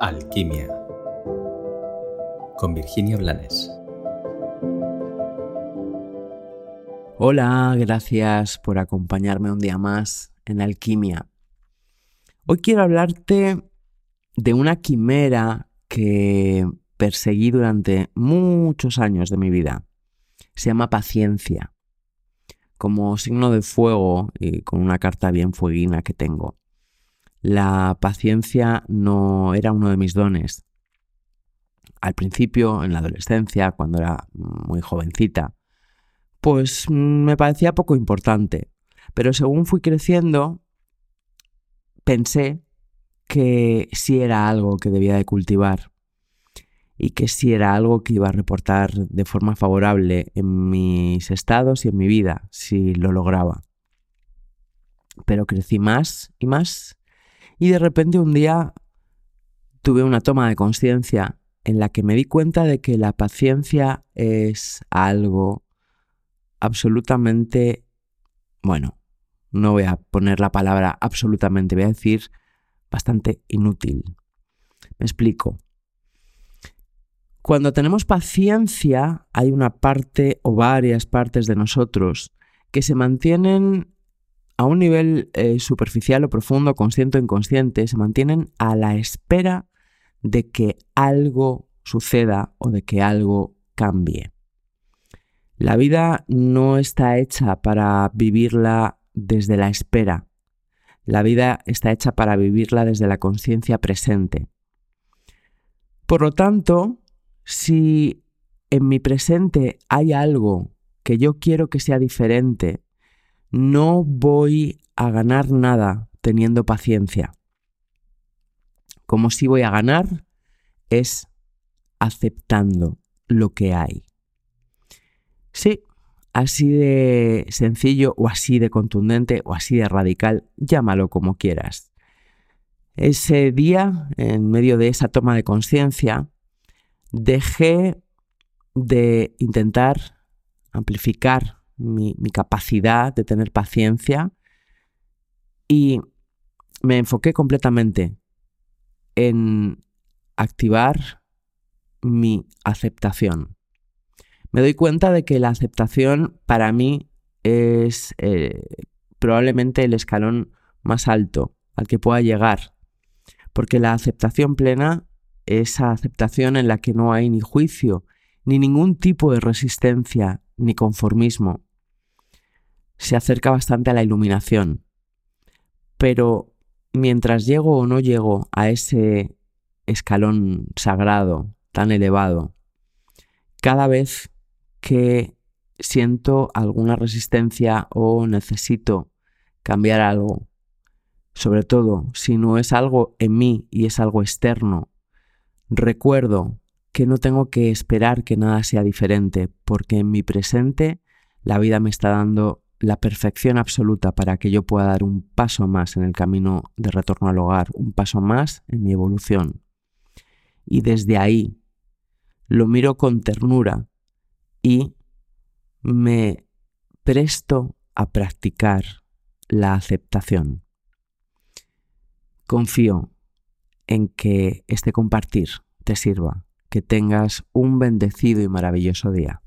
Alquimia con Virginia Blanes. Hola, gracias por acompañarme un día más en Alquimia. Hoy quiero hablarte de una quimera que perseguí durante muchos años de mi vida. Se llama paciencia, como signo de fuego y con una carta bien fueguina que tengo. La paciencia no era uno de mis dones. Al principio, en la adolescencia, cuando era muy jovencita, pues me parecía poco importante. Pero según fui creciendo, pensé que sí era algo que debía de cultivar y que sí era algo que iba a reportar de forma favorable en mis estados y en mi vida si lo lograba. Pero crecí más y más y de repente un día tuve una toma de conciencia en la que me di cuenta de que la paciencia es algo absolutamente, bueno, no voy a poner la palabra absolutamente, voy a decir bastante inútil. Me explico. Cuando tenemos paciencia, hay una parte o varias partes de nosotros que se mantienen a un nivel eh, superficial o profundo, consciente o inconsciente, se mantienen a la espera de que algo suceda o de que algo cambie. La vida no está hecha para vivirla desde la espera. La vida está hecha para vivirla desde la conciencia presente. Por lo tanto, si en mi presente hay algo que yo quiero que sea diferente no voy a ganar nada teniendo paciencia. Como si voy a ganar es aceptando lo que hay. Sí, así de sencillo o así de contundente o así de radical, llámalo como quieras. Ese día, en medio de esa toma de conciencia, dejé de intentar amplificar mi, capacidad de tener paciencia y me enfoqué completamente en activar mi aceptación. Me doy cuenta de que la aceptación para mí es eh, probablemente el escalón más alto al que pueda llegar, porque la aceptación plena es esa aceptación en la que no hay ni juicio, ni ningún tipo de resistencia, ni conformismo se acerca bastante a la iluminación. Pero mientras llego o no llego a ese escalón sagrado tan elevado, cada vez que siento alguna resistencia o necesito cambiar algo, sobre todo si no es algo en mí y es algo externo, recuerdo que no tengo que esperar que nada sea diferente, porque en mi presente la vida me está dando la perfección absoluta para que yo pueda dar un paso más en el camino de retorno al hogar, un paso más en mi evolución. Y desde ahí lo miro con ternura y me presto a practicar la aceptación. Confío en que este compartir te sirva, que tengas un bendecido y maravilloso día.